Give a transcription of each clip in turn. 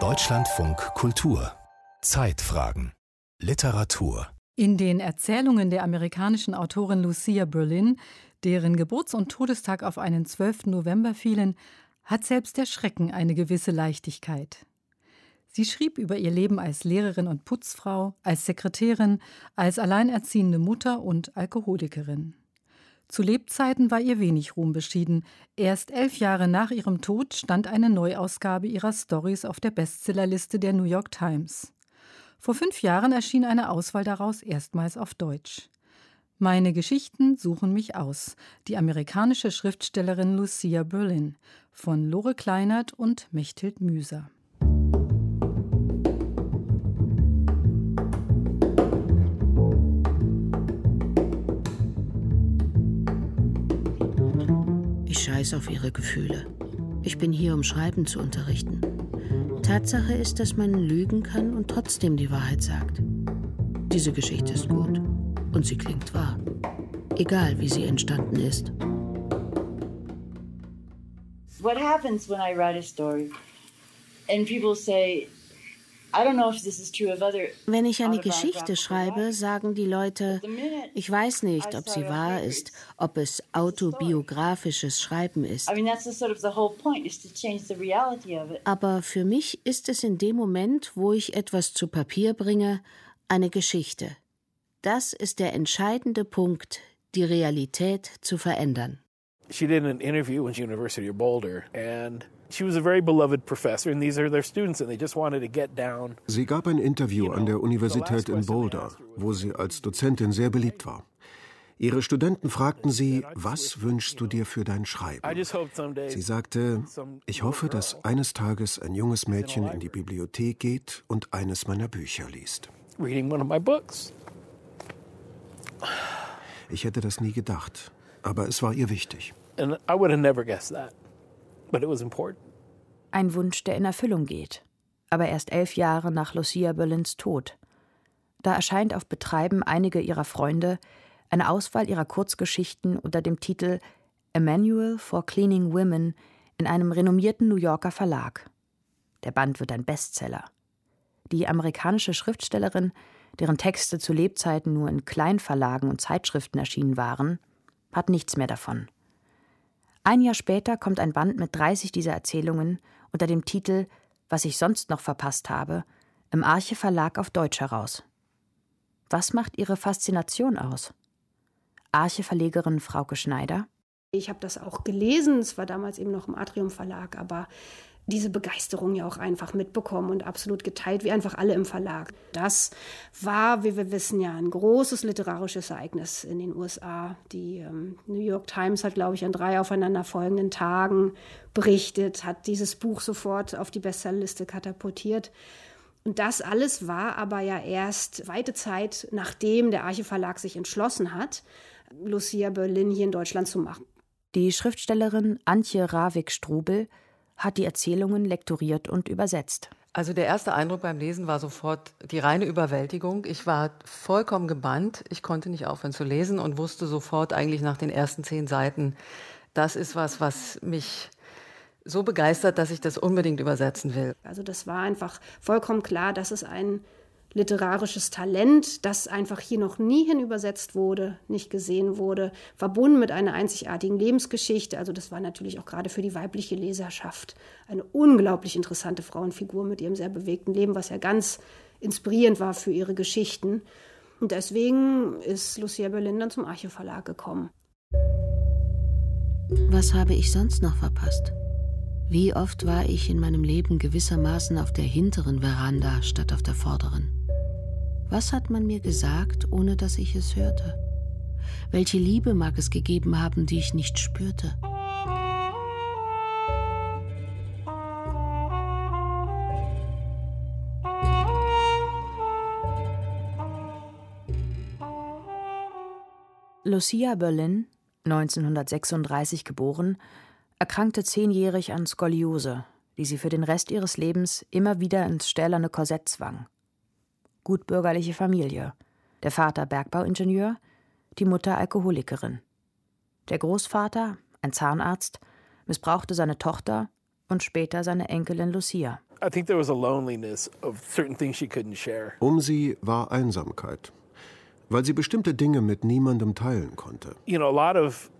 Deutschlandfunk Kultur Zeitfragen Literatur In den Erzählungen der amerikanischen Autorin Lucia Berlin, deren Geburts- und Todestag auf einen 12. November fielen, hat selbst der Schrecken eine gewisse Leichtigkeit. Sie schrieb über ihr Leben als Lehrerin und Putzfrau, als Sekretärin, als alleinerziehende Mutter und Alkoholikerin. Zu Lebzeiten war ihr wenig Ruhm beschieden. Erst elf Jahre nach ihrem Tod stand eine Neuausgabe ihrer Stories auf der Bestsellerliste der New York Times. Vor fünf Jahren erschien eine Auswahl daraus erstmals auf Deutsch. Meine Geschichten suchen mich aus. Die amerikanische Schriftstellerin Lucia Berlin von Lore Kleinert und Mechthild Müser. Ich scheiß auf ihre Gefühle. Ich bin hier, um Schreiben zu unterrichten. Tatsache ist, dass man lügen kann und trotzdem die Wahrheit sagt. Diese Geschichte ist gut und sie klingt wahr. Egal, wie sie entstanden ist. What happens when I write a story and people say, wenn ich eine Geschichte schreibe, sagen die Leute, ich weiß nicht, ob sie wahr ist, ob es autobiografisches Schreiben ist. Aber für mich ist es in dem Moment, wo ich etwas zu Papier bringe, eine Geschichte. Das ist der entscheidende Punkt, die Realität zu verändern. She did an interview with University of Boulder and Sie gab ein Interview an der Universität in Boulder, wo sie als Dozentin sehr beliebt war. Ihre Studenten fragten sie, was wünschst du dir für dein Schreiben? Sie sagte, ich hoffe, dass eines Tages ein junges Mädchen in die Bibliothek geht und eines meiner Bücher liest. Ich hätte das nie gedacht, aber es war ihr wichtig. And I would have never guessed that. Ein Wunsch, der in Erfüllung geht, aber erst elf Jahre nach Lucia Berlins Tod. Da erscheint auf Betreiben einiger ihrer Freunde eine Auswahl ihrer Kurzgeschichten unter dem Titel A Manual for Cleaning Women in einem renommierten New Yorker Verlag. Der Band wird ein Bestseller. Die amerikanische Schriftstellerin, deren Texte zu Lebzeiten nur in Kleinverlagen und Zeitschriften erschienen waren, hat nichts mehr davon. Ein Jahr später kommt ein Band mit 30 dieser Erzählungen unter dem Titel Was ich sonst noch verpasst habe im Arche Verlag auf Deutsch heraus. Was macht Ihre Faszination aus? Arche Verlegerin Frauke Schneider. Ich habe das auch gelesen, es war damals eben noch im Atrium Verlag, aber diese Begeisterung ja auch einfach mitbekommen und absolut geteilt, wie einfach alle im Verlag. Das war, wie wir wissen, ja ein großes literarisches Ereignis in den USA. Die ähm, New York Times hat, glaube ich, an drei aufeinanderfolgenden Tagen berichtet, hat dieses Buch sofort auf die Bestsellerliste katapultiert. Und das alles war aber ja erst weite Zeit, nachdem der Arche Verlag sich entschlossen hat, Lucia Berlin hier in Deutschland zu machen. Die Schriftstellerin Antje Ravik-Strubel hat die Erzählungen lektoriert und übersetzt. Also der erste Eindruck beim Lesen war sofort die reine Überwältigung. Ich war vollkommen gebannt. Ich konnte nicht aufhören zu lesen und wusste sofort eigentlich nach den ersten zehn Seiten, das ist was, was mich so begeistert, dass ich das unbedingt übersetzen will. Also das war einfach vollkommen klar, dass es ein literarisches Talent, das einfach hier noch nie hin übersetzt wurde, nicht gesehen wurde, verbunden mit einer einzigartigen Lebensgeschichte. Also das war natürlich auch gerade für die weibliche Leserschaft eine unglaublich interessante Frauenfigur mit ihrem sehr bewegten Leben, was ja ganz inspirierend war für ihre Geschichten. Und deswegen ist Lucia Berlin dann zum Archiv Verlag gekommen. Was habe ich sonst noch verpasst? Wie oft war ich in meinem Leben gewissermaßen auf der hinteren Veranda statt auf der vorderen? Was hat man mir gesagt, ohne dass ich es hörte? Welche Liebe mag es gegeben haben, die ich nicht spürte? Lucia Berlin, 1936 geboren, erkrankte zehnjährig an Skoliose, die sie für den Rest ihres Lebens immer wieder ins stählerne Korsett zwang gutbürgerliche Familie. Der Vater Bergbauingenieur, die Mutter Alkoholikerin. Der Großvater, ein Zahnarzt, missbrauchte seine Tochter und später seine Enkelin Lucia. Um sie war Einsamkeit, weil sie bestimmte Dinge mit niemandem teilen konnte. You know, a lot of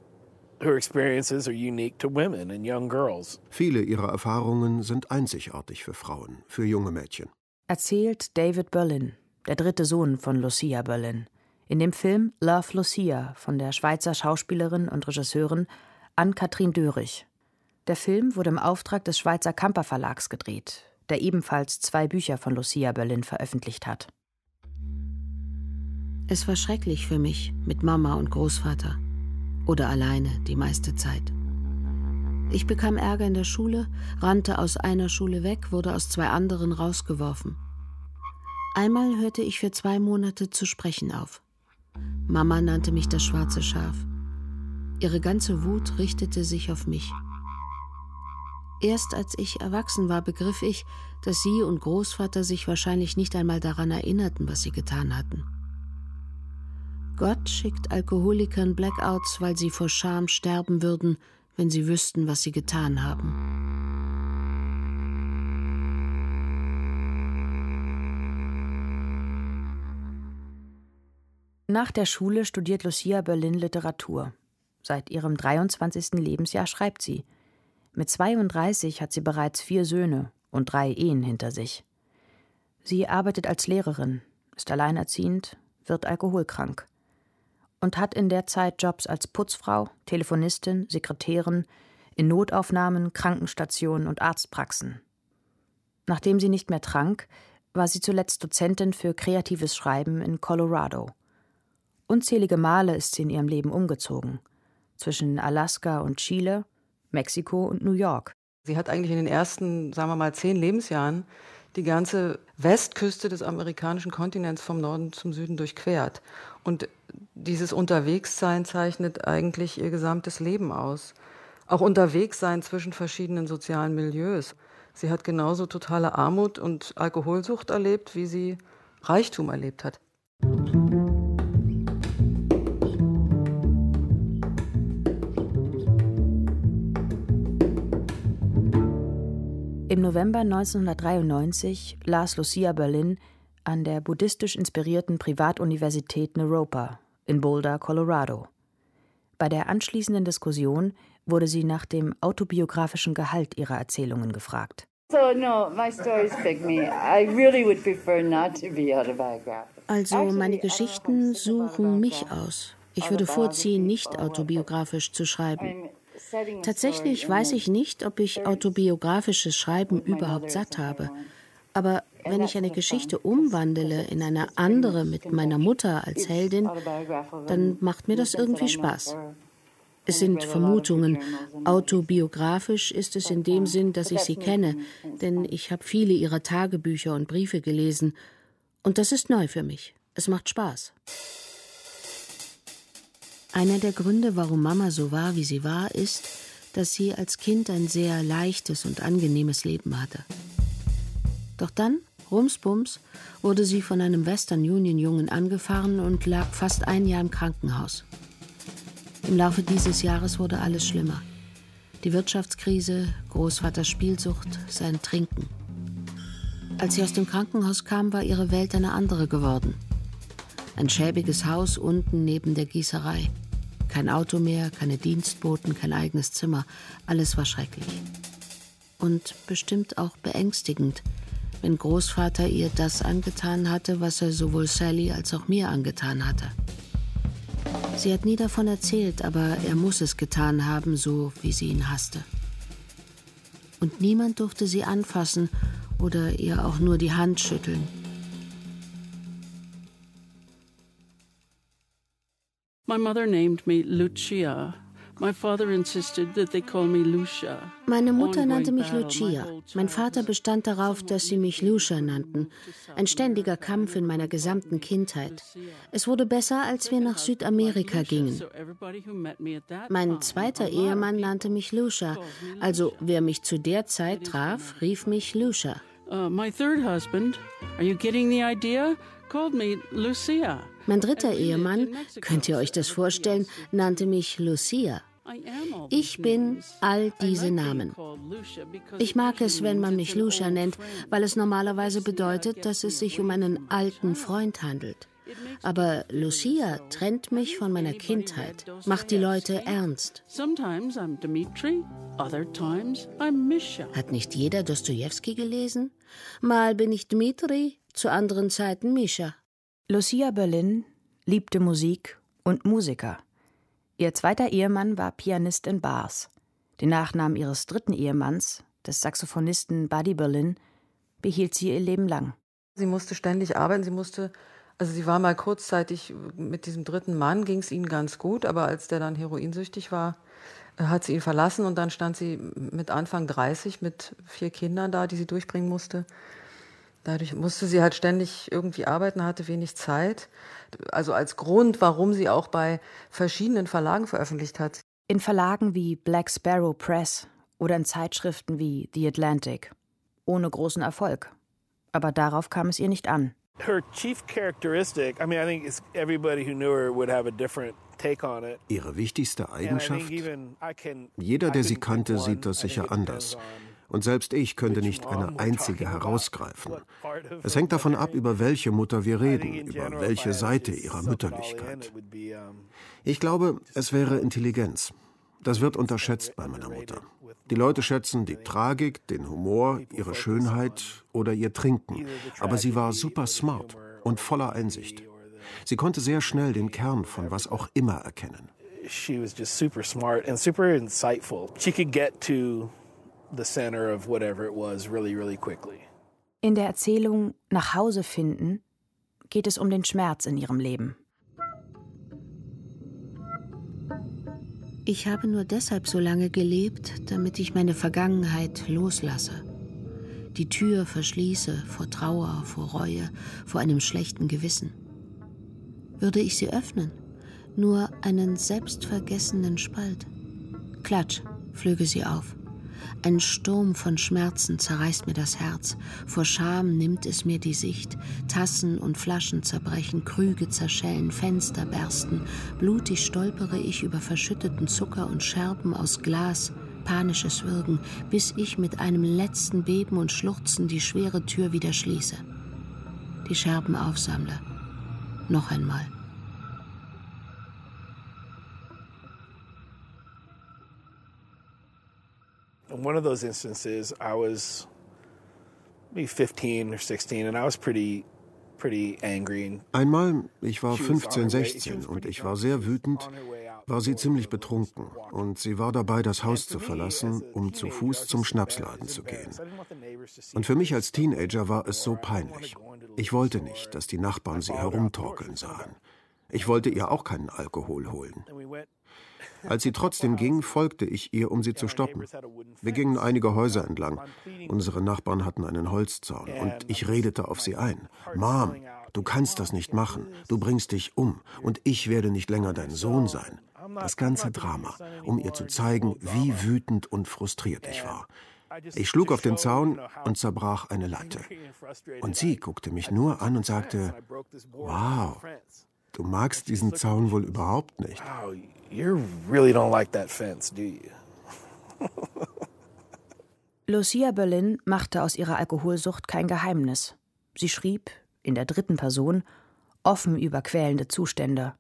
her experiences are unique to women and young girls. Viele ihrer Erfahrungen sind einzigartig für Frauen, für junge Mädchen. Erzählt David Berlin, der dritte Sohn von Lucia Berlin, in dem Film Love Lucia von der Schweizer Schauspielerin und Regisseurin Ann-Kathrin Dörrich. Der Film wurde im Auftrag des Schweizer Kamper Verlags gedreht, der ebenfalls zwei Bücher von Lucia Berlin veröffentlicht hat. Es war schrecklich für mich mit Mama und Großvater oder alleine die meiste Zeit. Ich bekam Ärger in der Schule, rannte aus einer Schule weg, wurde aus zwei anderen rausgeworfen. Einmal hörte ich für zwei Monate zu sprechen auf. Mama nannte mich das schwarze Schaf. Ihre ganze Wut richtete sich auf mich. Erst als ich erwachsen war, begriff ich, dass sie und Großvater sich wahrscheinlich nicht einmal daran erinnerten, was sie getan hatten. Gott schickt Alkoholikern Blackouts, weil sie vor Scham sterben würden, wenn sie wüssten, was sie getan haben. Nach der Schule studiert Lucia Berlin Literatur. Seit ihrem 23. Lebensjahr schreibt sie. Mit 32 hat sie bereits vier Söhne und drei Ehen hinter sich. Sie arbeitet als Lehrerin, ist alleinerziehend, wird alkoholkrank und hat in der Zeit Jobs als Putzfrau, Telefonistin, Sekretärin, in Notaufnahmen, Krankenstationen und Arztpraxen. Nachdem sie nicht mehr trank, war sie zuletzt Dozentin für kreatives Schreiben in Colorado. Unzählige Male ist sie in ihrem Leben umgezogen. Zwischen Alaska und Chile, Mexiko und New York. Sie hat eigentlich in den ersten, sagen wir mal, zehn Lebensjahren die ganze Westküste des amerikanischen Kontinents vom Norden zum Süden durchquert. Und dieses Unterwegssein zeichnet eigentlich ihr gesamtes Leben aus. Auch Unterwegssein zwischen verschiedenen sozialen Milieus. Sie hat genauso totale Armut und Alkoholsucht erlebt, wie sie Reichtum erlebt hat. Im November 1993 las Lucia Berlin an der buddhistisch inspirierten Privatuniversität Naropa in Boulder, Colorado. Bei der anschließenden Diskussion wurde sie nach dem autobiografischen Gehalt ihrer Erzählungen gefragt. Also meine Geschichten suchen mich aus. Ich würde vorziehen, nicht autobiografisch zu schreiben. Tatsächlich weiß ich nicht, ob ich autobiografisches Schreiben überhaupt satt habe. Aber wenn ich eine Geschichte umwandle in eine andere mit meiner Mutter als Heldin, dann macht mir das irgendwie Spaß. Es sind Vermutungen. Autobiografisch ist es in dem Sinn, dass ich sie kenne, denn ich habe viele ihrer Tagebücher und Briefe gelesen. Und das ist neu für mich. Es macht Spaß. Einer der Gründe, warum Mama so war, wie sie war, ist, dass sie als Kind ein sehr leichtes und angenehmes Leben hatte. Doch dann, rumsbums, wurde sie von einem Western Union Jungen angefahren und lag fast ein Jahr im Krankenhaus. Im Laufe dieses Jahres wurde alles schlimmer. Die Wirtschaftskrise, Großvaters Spielsucht, sein Trinken. Als sie aus dem Krankenhaus kam, war ihre Welt eine andere geworden. Ein schäbiges Haus unten neben der Gießerei. Kein Auto mehr, keine Dienstboten, kein eigenes Zimmer. Alles war schrecklich. Und bestimmt auch beängstigend, wenn Großvater ihr das angetan hatte, was er sowohl Sally als auch mir angetan hatte. Sie hat nie davon erzählt, aber er muss es getan haben, so wie sie ihn hasste. Und niemand durfte sie anfassen oder ihr auch nur die Hand schütteln. My mother named me Lucia meine Mutter nannte mich Lucia. Mein Vater bestand darauf, dass sie mich Lucia nannten. Ein ständiger Kampf in meiner gesamten Kindheit. Es wurde besser, als wir nach Südamerika gingen. Mein zweiter Ehemann nannte mich Lucia. Also wer mich zu der Zeit traf, rief mich Lucia. Uh, my third husband, are you getting the idea? Called me Lucia. Mein dritter Ehemann, könnt ihr euch das vorstellen, nannte mich Lucia. Ich bin all diese Namen. Ich mag es, wenn man mich Lucia nennt, weil es normalerweise bedeutet, dass es sich um einen alten Freund handelt. Aber Lucia trennt mich von meiner Kindheit, macht die Leute ernst. Hat nicht jeder Dostoevsky gelesen? Mal bin ich Dmitri, zu anderen Zeiten Mischa. Lucia Berlin liebte Musik und Musiker. Ihr zweiter Ehemann war Pianist in Bars. Den Nachnamen ihres dritten Ehemanns, des Saxophonisten Buddy Berlin, behielt sie ihr Leben lang. Sie musste ständig arbeiten, sie musste also sie war mal kurzzeitig mit diesem dritten Mann, ging es ihnen ganz gut, aber als der dann heroinsüchtig war, hat sie ihn verlassen und dann stand sie mit Anfang 30 mit vier Kindern da, die sie durchbringen musste. Dadurch musste sie halt ständig irgendwie arbeiten, hatte wenig Zeit. Also als Grund, warum sie auch bei verschiedenen Verlagen veröffentlicht hat. In Verlagen wie Black Sparrow Press oder in Zeitschriften wie The Atlantic. Ohne großen Erfolg. Aber darauf kam es ihr nicht an her chief characteristic, I mean, I think everybody who knew her would have a different Ihre wichtigste Eigenschaft? Jeder, der sie kannte, sieht das sicher anders. Und selbst ich könnte nicht eine einzige herausgreifen. Es hängt davon ab, über welche Mutter wir reden, über welche Seite ihrer Mütterlichkeit. Ich glaube, es wäre Intelligenz. Das wird unterschätzt bei meiner Mutter. Die Leute schätzen die Tragik, den Humor, ihre Schönheit oder ihr Trinken. Aber sie war super smart und voller Einsicht. Sie konnte sehr schnell den Kern von was auch immer erkennen. She was just super smart and super insightful. She could get to the center of whatever it was really, really quickly. In der Erzählung Nach Hause finden geht es um den Schmerz in ihrem Leben. Ich habe nur deshalb so lange gelebt, damit ich meine Vergangenheit loslasse. Die Tür verschließe vor Trauer, vor Reue, vor einem schlechten Gewissen. Würde ich sie öffnen, nur einen selbstvergessenen Spalt. Klatsch, flöge sie auf. Ein Sturm von Schmerzen zerreißt mir das Herz, vor Scham nimmt es mir die Sicht, Tassen und Flaschen zerbrechen, Krüge zerschellen, Fenster bersten, blutig stolpere ich über verschütteten Zucker und Scherben aus Glas, panisches Würgen, bis ich mit einem letzten Beben und Schluchzen die schwere Tür wieder schließe. Die Scherben aufsammle. Noch einmal. In one of those instances, I was maybe 15 or 16 and I was pretty Einmal, ich war 15, 16 und ich war sehr wütend, war sie ziemlich betrunken und sie war dabei, das Haus zu verlassen, um zu Fuß zum Schnapsladen zu gehen. Und für mich als Teenager war es so peinlich. Ich wollte nicht, dass die Nachbarn sie herumtorkeln sahen. Ich wollte ihr auch keinen Alkohol holen. Als sie trotzdem ging, folgte ich ihr, um sie zu stoppen. Wir gingen einige Häuser entlang. Unsere Nachbarn hatten einen Holzzaun und ich redete auf sie ein. Mom, du kannst das nicht machen. Du bringst dich um und ich werde nicht länger dein Sohn sein. Das ganze Drama, um ihr zu zeigen, wie wütend und frustriert ich war. Ich schlug auf den Zaun und zerbrach eine Latte. Und sie guckte mich nur an und sagte, wow, Du magst diesen Zaun wohl überhaupt nicht. Wow, you really don't like that fence, do you? Lucia Berlin machte aus ihrer Alkoholsucht kein Geheimnis. Sie schrieb, in der dritten Person, offen über quälende Zustände.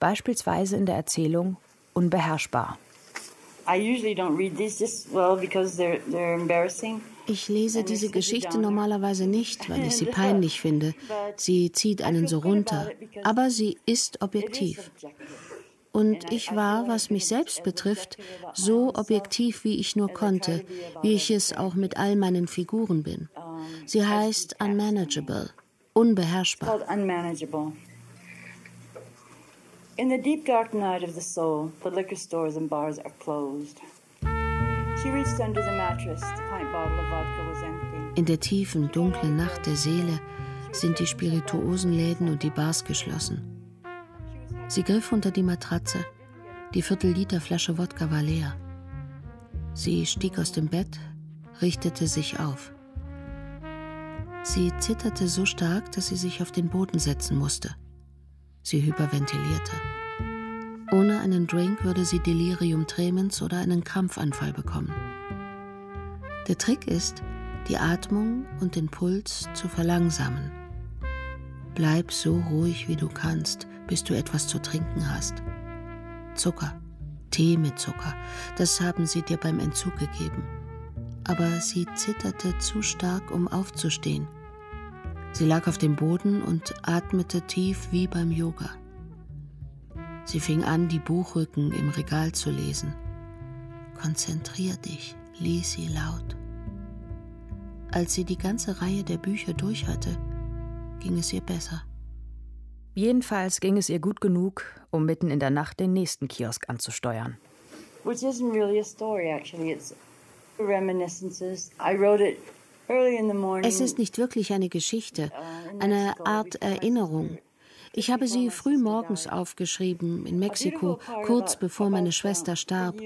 Beispielsweise in der Erzählung Unbeherrschbar. I usually don't read these just well because they're they're embarrassing. Ich lese diese Geschichte normalerweise nicht, weil ich sie peinlich finde. Sie zieht einen so runter. Aber sie ist objektiv. Und ich war, was mich selbst betrifft, so objektiv, wie ich nur konnte, wie ich es auch mit all meinen Figuren bin. Sie heißt Unmanageable, unbeherrschbar. In the deep dark night of the soul, the liquor stores and bars are closed. In der tiefen, dunklen Nacht der Seele sind die Spirituosenläden und die Bars geschlossen. Sie griff unter die Matratze. Die Viertel-Liter-Flasche Wodka war leer. Sie stieg aus dem Bett, richtete sich auf. Sie zitterte so stark, dass sie sich auf den Boden setzen musste. Sie hyperventilierte. Ohne einen Drink würde sie Delirium tremens oder einen Krampfanfall bekommen. Der Trick ist, die Atmung und den Puls zu verlangsamen. Bleib so ruhig wie du kannst, bis du etwas zu trinken hast. Zucker, Tee mit Zucker, das haben sie dir beim Entzug gegeben. Aber sie zitterte zu stark, um aufzustehen. Sie lag auf dem Boden und atmete tief wie beim Yoga. Sie fing an, die Buchrücken im Regal zu lesen. Konzentrier dich, lies sie laut. Als sie die ganze Reihe der Bücher durch hatte, ging es ihr besser. Jedenfalls ging es ihr gut genug, um mitten in der Nacht den nächsten Kiosk anzusteuern. Which isn't really a story, actually. It's reminiscences. I wrote it early in the morning. Es ist nicht wirklich eine Geschichte, uh, eine Art Erinnerung. Ich habe sie früh morgens aufgeschrieben in Mexiko, kurz bevor meine Schwester starb,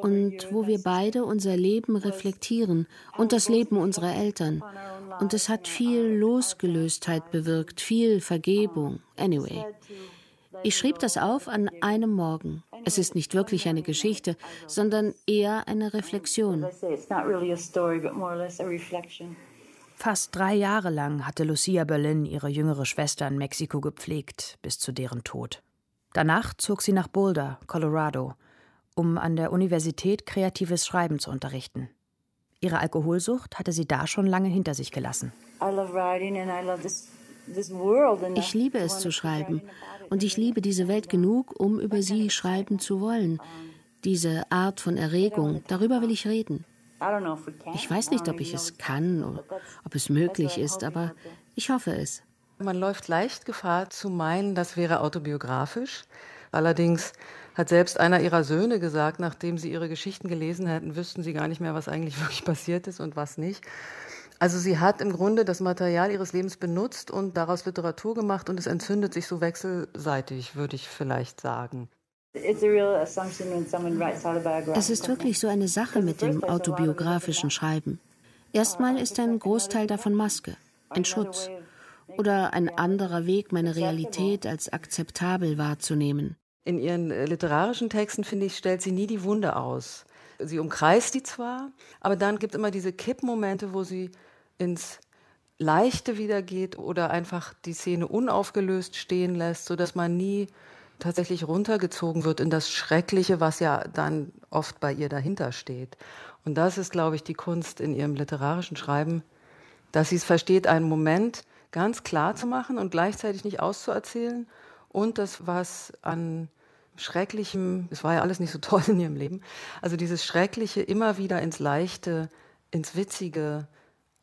und wo wir beide unser Leben reflektieren und das Leben unserer Eltern. Und es hat viel Losgelöstheit bewirkt, viel Vergebung. Anyway. Ich schrieb das auf an einem Morgen. Es ist nicht wirklich eine Geschichte, sondern eher eine Reflexion. Fast drei Jahre lang hatte Lucia Berlin ihre jüngere Schwester in Mexiko gepflegt, bis zu deren Tod. Danach zog sie nach Boulder, Colorado, um an der Universität kreatives Schreiben zu unterrichten. Ihre Alkoholsucht hatte sie da schon lange hinter sich gelassen. Ich liebe es zu schreiben und ich liebe diese Welt genug, um über sie schreiben zu wollen. Diese Art von Erregung, darüber will ich reden. Ich weiß nicht, ob ich es kann oder ob es möglich ist, aber ich hoffe es. Man läuft leicht Gefahr zu meinen, das wäre autobiografisch. Allerdings hat selbst einer ihrer Söhne gesagt, nachdem sie ihre Geschichten gelesen hätten, wüssten sie gar nicht mehr, was eigentlich wirklich passiert ist und was nicht. Also sie hat im Grunde das Material ihres Lebens benutzt und daraus Literatur gemacht und es entzündet sich so wechselseitig, würde ich vielleicht sagen. Es ist wirklich so eine Sache mit dem autobiografischen Schreiben. Erstmal ist ein Großteil davon Maske, ein Schutz oder ein anderer Weg, meine Realität als akzeptabel wahrzunehmen. In ihren äh, literarischen Texten, finde ich, stellt sie nie die Wunde aus. Sie umkreist die zwar, aber dann gibt es immer diese Kippmomente, wo sie ins Leichte wieder geht oder einfach die Szene unaufgelöst stehen lässt, sodass man nie tatsächlich runtergezogen wird in das Schreckliche, was ja dann oft bei ihr dahinter steht. Und das ist, glaube ich, die Kunst in ihrem literarischen Schreiben, dass sie es versteht, einen Moment ganz klar zu machen und gleichzeitig nicht auszuerzählen und das, was an Schrecklichem, es war ja alles nicht so toll in ihrem Leben, also dieses Schreckliche immer wieder ins Leichte, ins Witzige,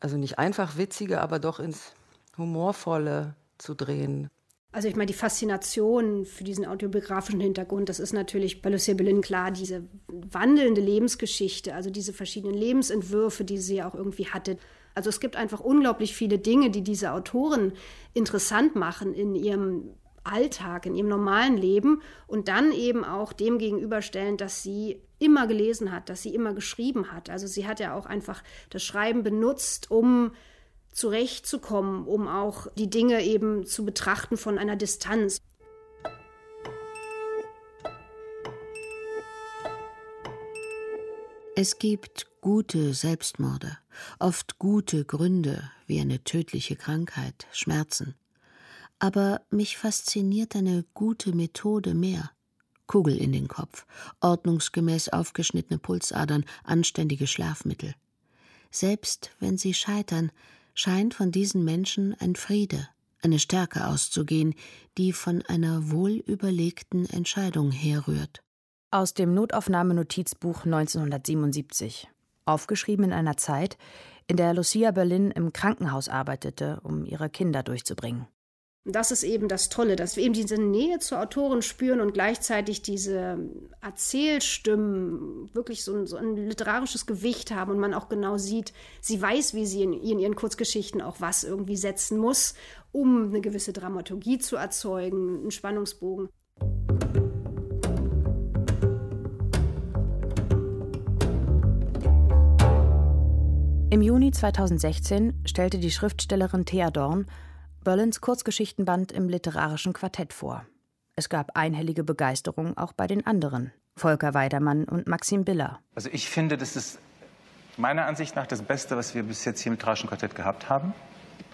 also nicht einfach Witzige, aber doch ins Humorvolle zu drehen. Also ich meine, die Faszination für diesen autobiografischen Hintergrund, das ist natürlich bei Lucille Berlin klar, diese wandelnde Lebensgeschichte, also diese verschiedenen Lebensentwürfe, die sie auch irgendwie hatte. Also es gibt einfach unglaublich viele Dinge, die diese Autoren interessant machen in ihrem Alltag, in ihrem normalen Leben und dann eben auch dem gegenüberstellen, dass sie immer gelesen hat, dass sie immer geschrieben hat. Also sie hat ja auch einfach das Schreiben benutzt, um zurechtzukommen, um auch die Dinge eben zu betrachten von einer Distanz. Es gibt gute Selbstmorde, oft gute Gründe wie eine tödliche Krankheit, Schmerzen. Aber mich fasziniert eine gute Methode mehr. Kugel in den Kopf, ordnungsgemäß aufgeschnittene Pulsadern, anständige Schlafmittel. Selbst wenn sie scheitern, scheint von diesen Menschen ein Friede, eine Stärke auszugehen, die von einer wohlüberlegten Entscheidung herrührt. Aus dem Notaufnahmenotizbuch 1977, aufgeschrieben in einer Zeit, in der Lucia Berlin im Krankenhaus arbeitete, um ihre Kinder durchzubringen. Das ist eben das Tolle, dass wir eben diese Nähe zur Autorin spüren und gleichzeitig diese Erzählstimmen wirklich so ein, so ein literarisches Gewicht haben und man auch genau sieht, sie weiß, wie sie in, in ihren Kurzgeschichten auch was irgendwie setzen muss, um eine gewisse Dramaturgie zu erzeugen, einen Spannungsbogen. Im Juni 2016 stellte die Schriftstellerin Thea Dorn Berlins Kurzgeschichtenband im literarischen Quartett vor. Es gab einhellige Begeisterung auch bei den anderen, Volker Weidermann und Maxim Biller. Also ich finde, das ist meiner Ansicht nach das Beste, was wir bis jetzt hier mit Trauschen Quartett gehabt haben.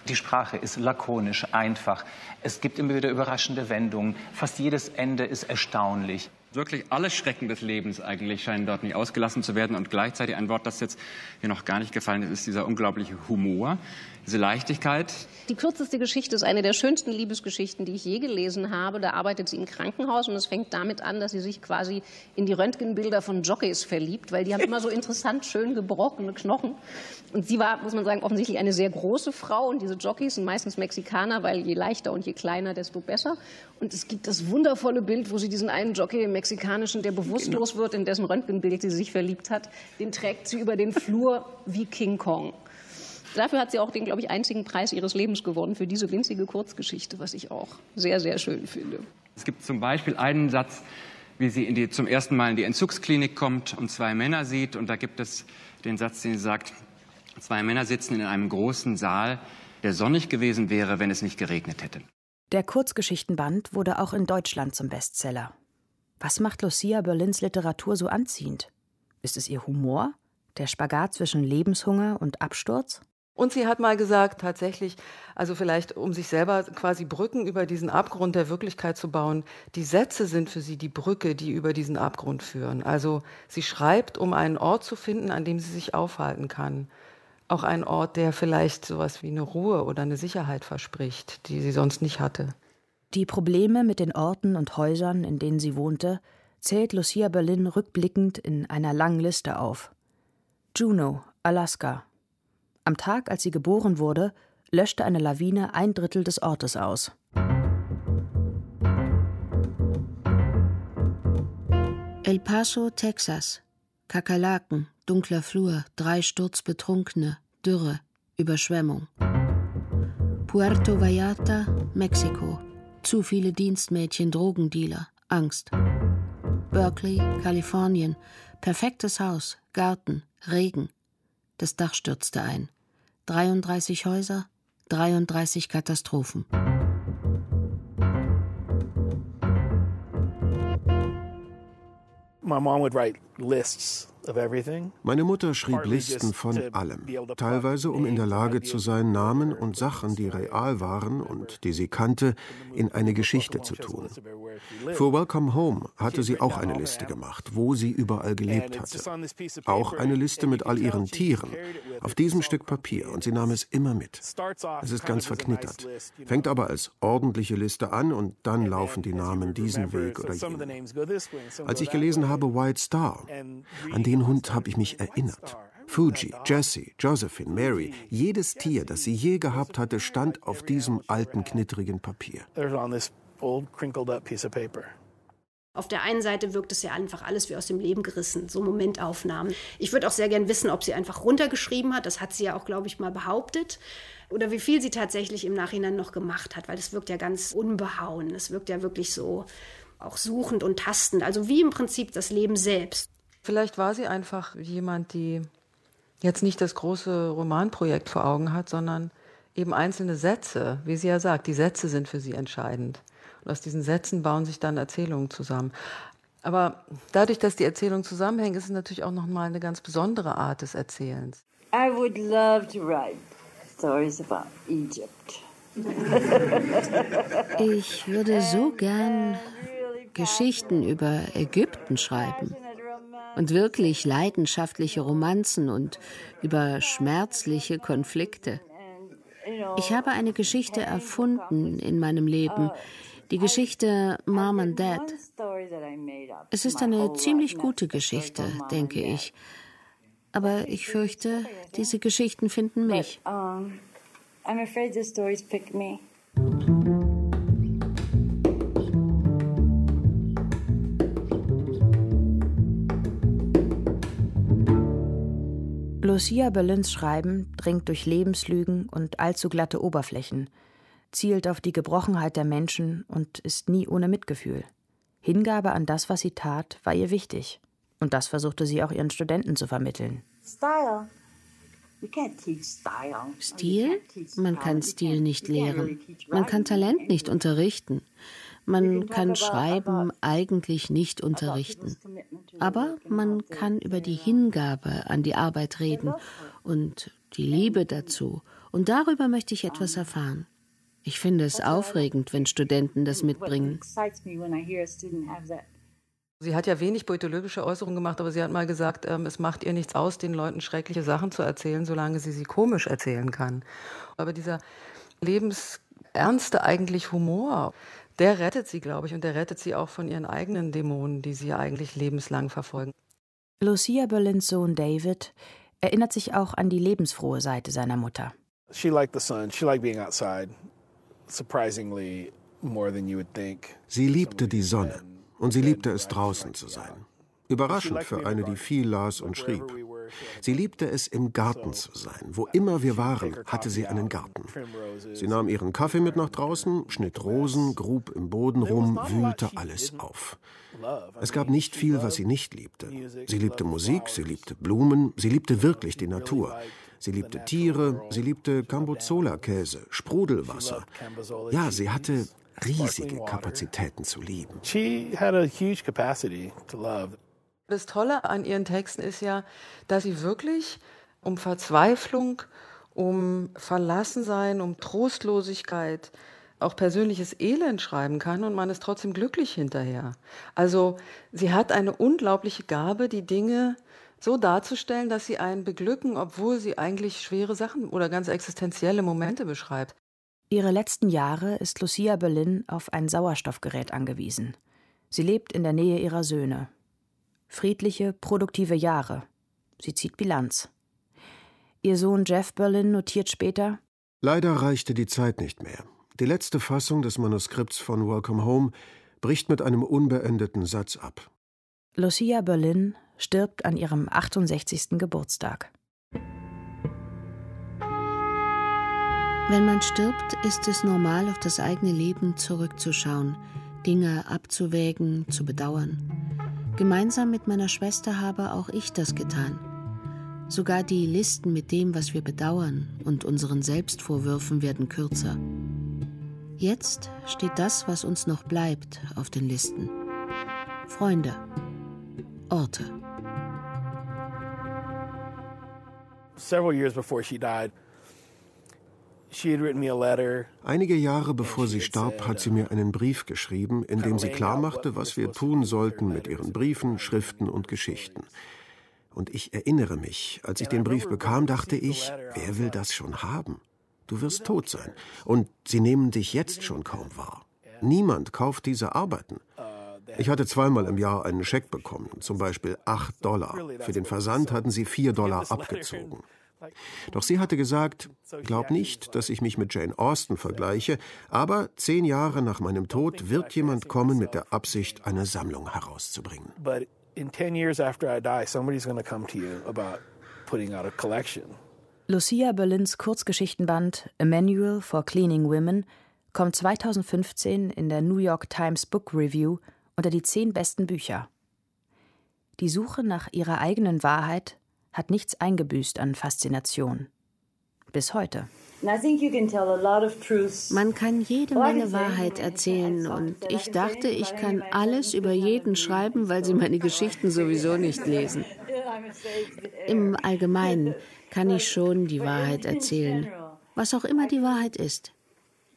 Die Sprache ist lakonisch, einfach. Es gibt immer wieder überraschende Wendungen. Fast jedes Ende ist erstaunlich. Wirklich alle Schrecken des Lebens eigentlich scheinen dort nicht ausgelassen zu werden. Und gleichzeitig ein Wort, das jetzt hier noch gar nicht gefallen ist, ist dieser unglaubliche Humor, diese Leichtigkeit. Die kürzeste Geschichte ist eine der schönsten Liebesgeschichten, die ich je gelesen habe. Da arbeitet sie im Krankenhaus und es fängt damit an, dass sie sich quasi in die Röntgenbilder von Jockeys verliebt, weil die haben immer so interessant schön gebrochene Knochen. Und sie war, muss man sagen, offensichtlich eine sehr große Frau und diese Jockeys sind meistens Mexikaner, weil je leichter und je kleiner, desto besser. Und es gibt das wundervolle Bild, wo sie diesen einen Jockey im Mexikanischen, der bewusstlos genau. wird, in dessen Röntgenbild sie sich verliebt hat, den trägt sie über den Flur wie King Kong. Dafür hat sie auch den, glaube ich, einzigen Preis ihres Lebens gewonnen, für diese winzige Kurzgeschichte, was ich auch sehr, sehr schön finde. Es gibt zum Beispiel einen Satz, wie sie die, zum ersten Mal in die Entzugsklinik kommt und zwei Männer sieht. Und da gibt es den Satz, den sie sagt, zwei Männer sitzen in einem großen Saal, der sonnig gewesen wäre, wenn es nicht geregnet hätte. Der Kurzgeschichtenband wurde auch in Deutschland zum Bestseller. Was macht Lucia Berlins Literatur so anziehend? Ist es ihr Humor? Der Spagat zwischen Lebenshunger und Absturz? Und sie hat mal gesagt, tatsächlich, also vielleicht um sich selber quasi Brücken über diesen Abgrund der Wirklichkeit zu bauen, die Sätze sind für sie die Brücke, die über diesen Abgrund führen. Also sie schreibt, um einen Ort zu finden, an dem sie sich aufhalten kann. Auch einen Ort, der vielleicht sowas wie eine Ruhe oder eine Sicherheit verspricht, die sie sonst nicht hatte. Die Probleme mit den Orten und Häusern, in denen sie wohnte, zählt Lucia Berlin rückblickend in einer langen Liste auf. Juneau, Alaska, am Tag, als sie geboren wurde, löschte eine Lawine ein Drittel des Ortes aus. El Paso, Texas. Kakerlaken, dunkler Flur, drei Sturzbetrunkene, Dürre, Überschwemmung. Puerto Vallarta, Mexiko. Zu viele Dienstmädchen, Drogendealer, Angst. Berkeley, Kalifornien. Perfektes Haus, Garten, Regen, das Dach stürzte ein. 33 Häuser, 33 Katastrophen. My mom would write lists meine Mutter schrieb Listen von allem, teilweise um in der Lage zu sein, Namen und Sachen, die real waren und die sie kannte, in eine Geschichte zu tun. Für Welcome Home hatte sie auch eine Liste gemacht, wo sie überall gelebt hatte. Auch eine Liste mit all ihren Tieren, auf diesem Stück Papier, und sie nahm es immer mit. Es ist ganz verknittert, fängt aber als ordentliche Liste an und dann laufen die Namen diesen Weg oder jenen. Als ich gelesen habe White Star, an den Hund habe ich mich erinnert. Fuji, Jessie, Josephine, Mary, jedes Tier, das sie je gehabt hatte, stand auf diesem alten, knittrigen Papier. Auf der einen Seite wirkt es ja einfach alles wie aus dem Leben gerissen, so Momentaufnahmen. Ich würde auch sehr gern wissen, ob sie einfach runtergeschrieben hat. Das hat sie ja auch, glaube ich, mal behauptet. Oder wie viel sie tatsächlich im Nachhinein noch gemacht hat, weil das wirkt ja ganz unbehauen. Es wirkt ja wirklich so auch suchend und tastend. Also wie im Prinzip das Leben selbst. Vielleicht war sie einfach jemand, die jetzt nicht das große Romanprojekt vor Augen hat, sondern eben einzelne Sätze, wie sie ja sagt, die Sätze sind für sie entscheidend. Und aus diesen Sätzen bauen sich dann Erzählungen zusammen. Aber dadurch, dass die Erzählungen zusammenhängen, ist es natürlich auch nochmal eine ganz besondere Art des Erzählens. I would love to write stories about Egypt. ich würde so gern Geschichten über Ägypten schreiben und wirklich leidenschaftliche Romanzen und über schmerzliche Konflikte. Ich habe eine Geschichte erfunden in meinem Leben, die Geschichte Mom and Dad. Es ist eine ziemlich gute Geschichte, denke ich. Aber ich fürchte, diese Geschichten finden mich. I'm afraid the stories pick me. Lucia Berlins Schreiben dringt durch Lebenslügen und allzu glatte Oberflächen, zielt auf die Gebrochenheit der Menschen und ist nie ohne Mitgefühl. Hingabe an das, was sie tat, war ihr wichtig. Und das versuchte sie auch ihren Studenten zu vermitteln. Stil? Man kann Stil nicht lehren. Man kann Talent nicht unterrichten. Man kann Schreiben eigentlich nicht unterrichten, aber man kann über die Hingabe an die Arbeit reden und die Liebe dazu, und darüber möchte ich etwas erfahren. Ich finde es aufregend, wenn Studenten das mitbringen. Sie hat ja wenig poetologische Äußerungen gemacht, aber sie hat mal gesagt, ähm, es macht ihr nichts aus, den Leuten schreckliche Sachen zu erzählen, solange sie sie komisch erzählen kann. Aber dieser lebensernste eigentlich Humor, der rettet sie, glaube ich, und der rettet sie auch von ihren eigenen Dämonen, die sie ja eigentlich lebenslang verfolgen. Lucia Berlins Sohn David erinnert sich auch an die lebensfrohe Seite seiner Mutter. She liked the sun. She liked being outside. Surprisingly more than you would think. Sie liebte die Sonne und sie liebte es draußen zu sein. Überraschend für eine, die viel las und schrieb. Sie liebte es, im Garten zu sein. Wo immer wir waren, hatte sie einen Garten. Sie nahm ihren Kaffee mit nach draußen, schnitt Rosen, grub im Boden rum, wühlte alles auf. Es gab nicht viel, was sie nicht liebte. Sie liebte Musik, sie liebte Blumen, sie liebte wirklich die Natur. Sie liebte Tiere, sie liebte Cambozola-Käse, Sprudelwasser. Ja, sie hatte riesige Kapazitäten zu lieben. Das Tolle an ihren Texten ist ja, dass sie wirklich um Verzweiflung, um Verlassensein, um Trostlosigkeit, auch persönliches Elend schreiben kann und man ist trotzdem glücklich hinterher. Also sie hat eine unglaubliche Gabe, die Dinge so darzustellen, dass sie einen beglücken, obwohl sie eigentlich schwere Sachen oder ganz existenzielle Momente beschreibt. Ihre letzten Jahre ist Lucia Berlin auf ein Sauerstoffgerät angewiesen. Sie lebt in der Nähe ihrer Söhne. Friedliche, produktive Jahre. Sie zieht Bilanz. Ihr Sohn Jeff Berlin notiert später: Leider reichte die Zeit nicht mehr. Die letzte Fassung des Manuskripts von Welcome Home bricht mit einem unbeendeten Satz ab. Lucia Berlin stirbt an ihrem 68. Geburtstag. Wenn man stirbt, ist es normal, auf das eigene Leben zurückzuschauen, Dinge abzuwägen, zu bedauern. Gemeinsam mit meiner Schwester habe auch ich das getan. Sogar die Listen mit dem, was wir bedauern und unseren Selbstvorwürfen werden kürzer. Jetzt steht das, was uns noch bleibt, auf den Listen. Freunde, Orte. Several years before she died, Einige Jahre bevor sie starb, hat sie mir einen Brief geschrieben, in dem sie klarmachte, was wir tun sollten mit ihren Briefen, Schriften und Geschichten. Und ich erinnere mich, als ich den Brief bekam, dachte ich, wer will das schon haben? Du wirst tot sein. Und sie nehmen dich jetzt schon kaum wahr. Niemand kauft diese Arbeiten. Ich hatte zweimal im Jahr einen Scheck bekommen, zum Beispiel 8 Dollar. Für den Versand hatten sie 4 Dollar abgezogen. Doch sie hatte gesagt, glaub nicht, dass ich mich mit Jane Austen vergleiche, aber zehn Jahre nach meinem Tod wird jemand kommen mit der Absicht, eine Sammlung herauszubringen. Lucia Berlins Kurzgeschichtenband A Manual for Cleaning Women kommt 2015 in der New York Times Book Review unter die zehn besten Bücher. Die Suche nach ihrer eigenen Wahrheit hat nichts eingebüßt an Faszination. Bis heute. Man kann jede Menge Wahrheit erzählen und ich dachte, ich kann alles über jeden schreiben, weil sie meine Geschichten sowieso nicht lesen. Im Allgemeinen kann ich schon die Wahrheit erzählen, was auch immer die Wahrheit ist.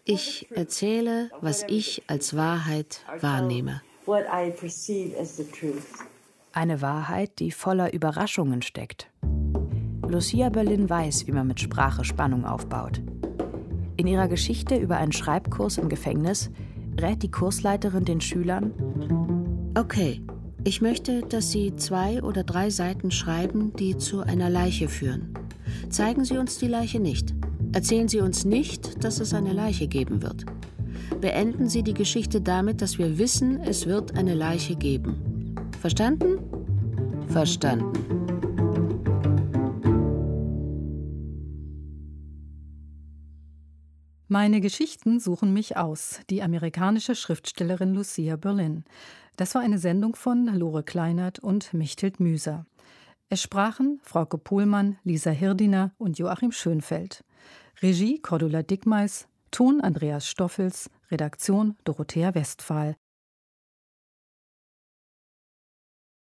Ich erzähle, was ich als Wahrheit wahrnehme. Eine Wahrheit, die voller Überraschungen steckt. Lucia Berlin weiß, wie man mit Sprache Spannung aufbaut. In ihrer Geschichte über einen Schreibkurs im Gefängnis rät die Kursleiterin den Schülern: Okay, ich möchte, dass Sie zwei oder drei Seiten schreiben, die zu einer Leiche führen. Zeigen Sie uns die Leiche nicht. Erzählen Sie uns nicht, dass es eine Leiche geben wird. Beenden Sie die Geschichte damit, dass wir wissen, es wird eine Leiche geben. Verstanden? Verstanden. Meine Geschichten suchen mich aus, die amerikanische Schriftstellerin Lucia Berlin. Das war eine Sendung von Lore Kleinert und Mechthild Müser. Es sprachen Frauke Pohlmann, Lisa Hirdiner und Joachim Schönfeld. Regie Cordula Dickmeis, Ton Andreas Stoffels, Redaktion Dorothea Westphal.